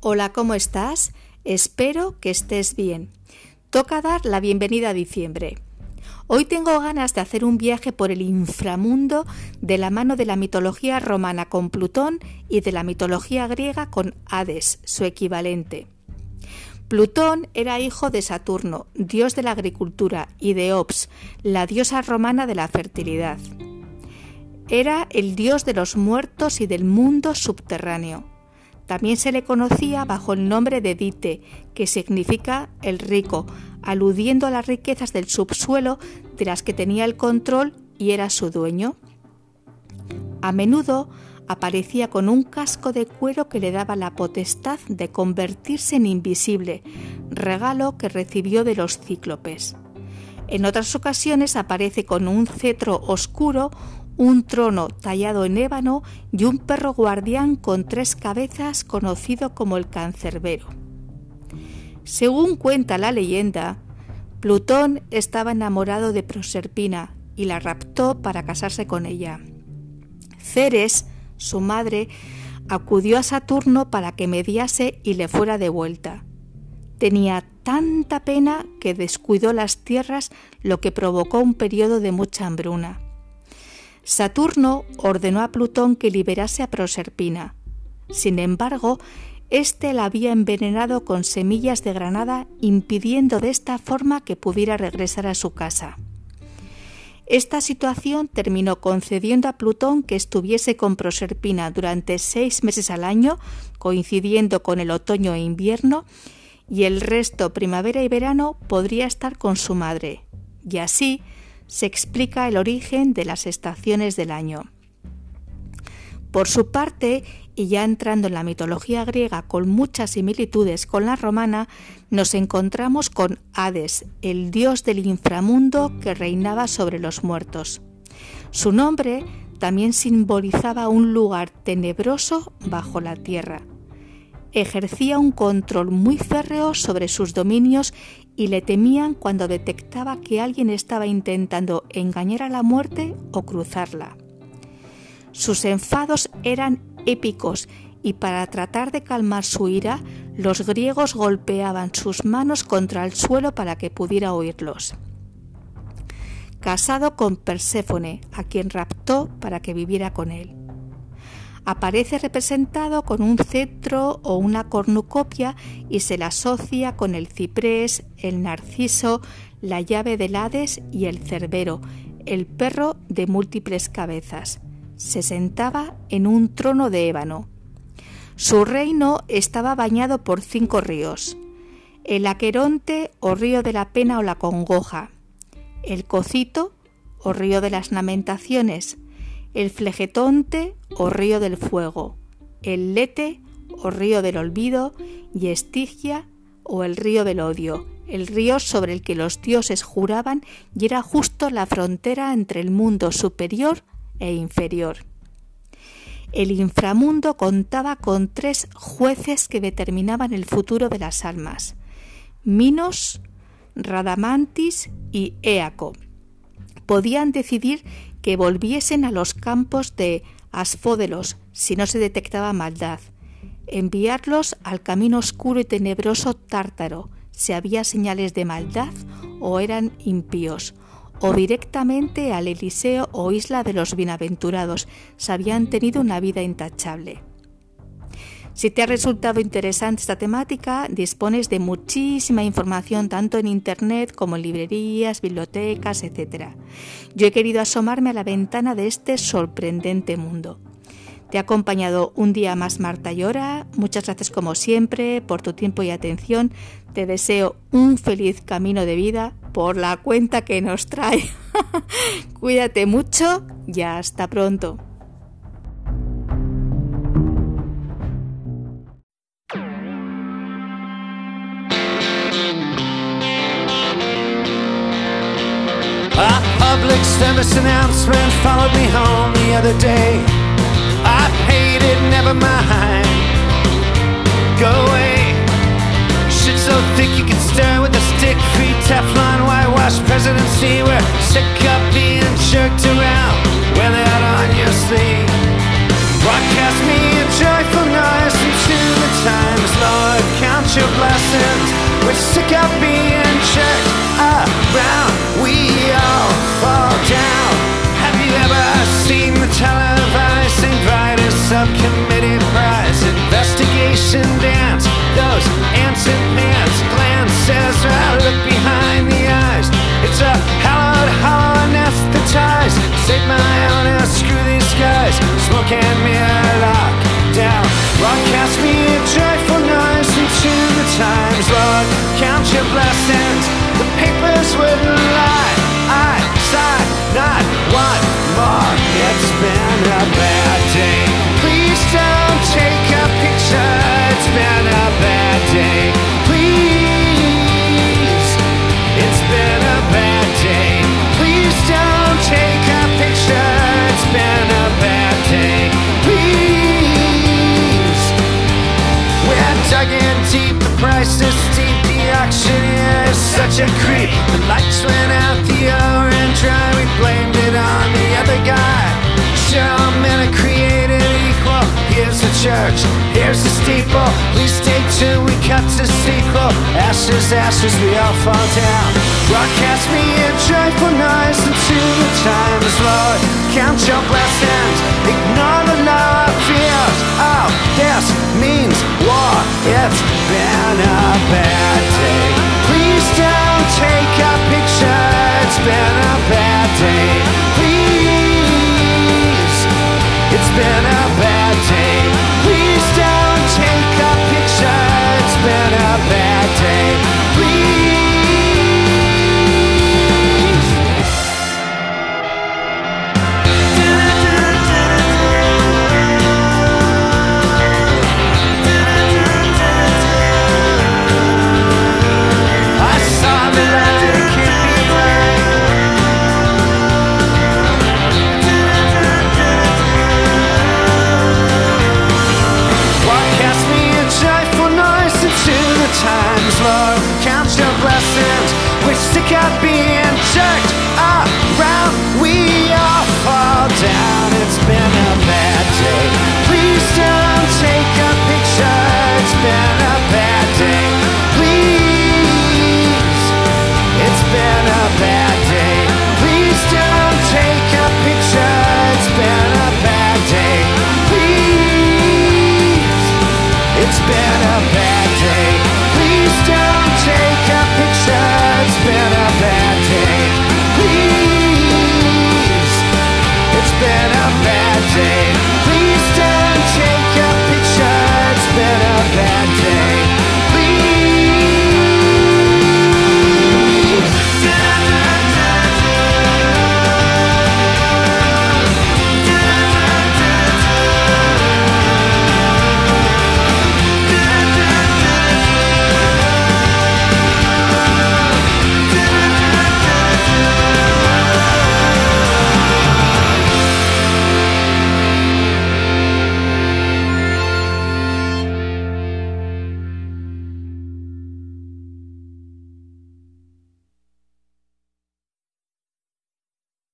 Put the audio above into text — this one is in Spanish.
Hola, ¿cómo estás? Espero que estés bien. Toca dar la bienvenida a diciembre. Hoy tengo ganas de hacer un viaje por el inframundo de la mano de la mitología romana con Plutón y de la mitología griega con Hades, su equivalente. Plutón era hijo de Saturno, dios de la agricultura, y de Ops, la diosa romana de la fertilidad. Era el dios de los muertos y del mundo subterráneo. También se le conocía bajo el nombre de Dite, que significa el rico, aludiendo a las riquezas del subsuelo de las que tenía el control y era su dueño. A menudo aparecía con un casco de cuero que le daba la potestad de convertirse en invisible, regalo que recibió de los cíclopes. En otras ocasiones aparece con un cetro oscuro, un trono tallado en ébano y un perro guardián con tres cabezas conocido como el cancerbero. Según cuenta la leyenda, Plutón estaba enamorado de Proserpina y la raptó para casarse con ella. Ceres, su madre, acudió a Saturno para que mediase y le fuera de vuelta. Tenía tanta pena que descuidó las tierras, lo que provocó un periodo de mucha hambruna. Saturno ordenó a Plutón que liberase a Proserpina. Sin embargo, éste la había envenenado con semillas de granada, impidiendo de esta forma que pudiera regresar a su casa. Esta situación terminó concediendo a Plutón que estuviese con Proserpina durante seis meses al año, coincidiendo con el otoño e invierno, y el resto, primavera y verano, podría estar con su madre. Y así, se explica el origen de las estaciones del año. Por su parte, y ya entrando en la mitología griega con muchas similitudes con la romana, nos encontramos con Hades, el dios del inframundo que reinaba sobre los muertos. Su nombre también simbolizaba un lugar tenebroso bajo la tierra ejercía un control muy férreo sobre sus dominios y le temían cuando detectaba que alguien estaba intentando engañar a la muerte o cruzarla. Sus enfados eran épicos y para tratar de calmar su ira, los griegos golpeaban sus manos contra el suelo para que pudiera oírlos. Casado con Perséfone, a quien raptó para que viviera con él aparece representado con un cetro o una cornucopia y se le asocia con el ciprés, el narciso, la llave del Hades y el cerbero, el perro de múltiples cabezas. Se sentaba en un trono de ébano. Su reino estaba bañado por cinco ríos. El Aqueronte o río de la pena o la congoja, el Cocito o río de las lamentaciones, el Flegetonte o río del fuego, el Lete o río del olvido y Estigia o el río del odio, el río sobre el que los dioses juraban y era justo la frontera entre el mundo superior e inferior. El inframundo contaba con tres jueces que determinaban el futuro de las almas, Minos, Radamantis y Éaco. Podían decidir que volviesen a los campos de Asfódelos si no se detectaba maldad, enviarlos al camino oscuro y tenebroso tártaro si había señales de maldad o eran impíos, o directamente al Eliseo o isla de los bienaventurados si habían tenido una vida intachable. Si te ha resultado interesante esta temática, dispones de muchísima información tanto en Internet como en librerías, bibliotecas, etc. Yo he querido asomarme a la ventana de este sorprendente mundo. Te ha acompañado un día más Marta Llora. Muchas gracias como siempre por tu tiempo y atención. Te deseo un feliz camino de vida por la cuenta que nos trae. Cuídate mucho y hasta pronto. Public service announcement followed me home the other day. I paid it, never mind. Go away. Shit so thick you can stir with a stick. Free Teflon, whitewash presidency. We're sick of being jerked around. Church, here's the steeple. Please stay tuned, we cut to sequel. Ashes, ashes, we all fall down. Broadcast me a joyful noise into the times, Lord. Count your blessings, ignore the of fears. Oh, this means war. It's been a bad day. Please don't take a picture. It's been a bad day. Please, it's been times, Lord, count your blessings, We're sick of being jerked up.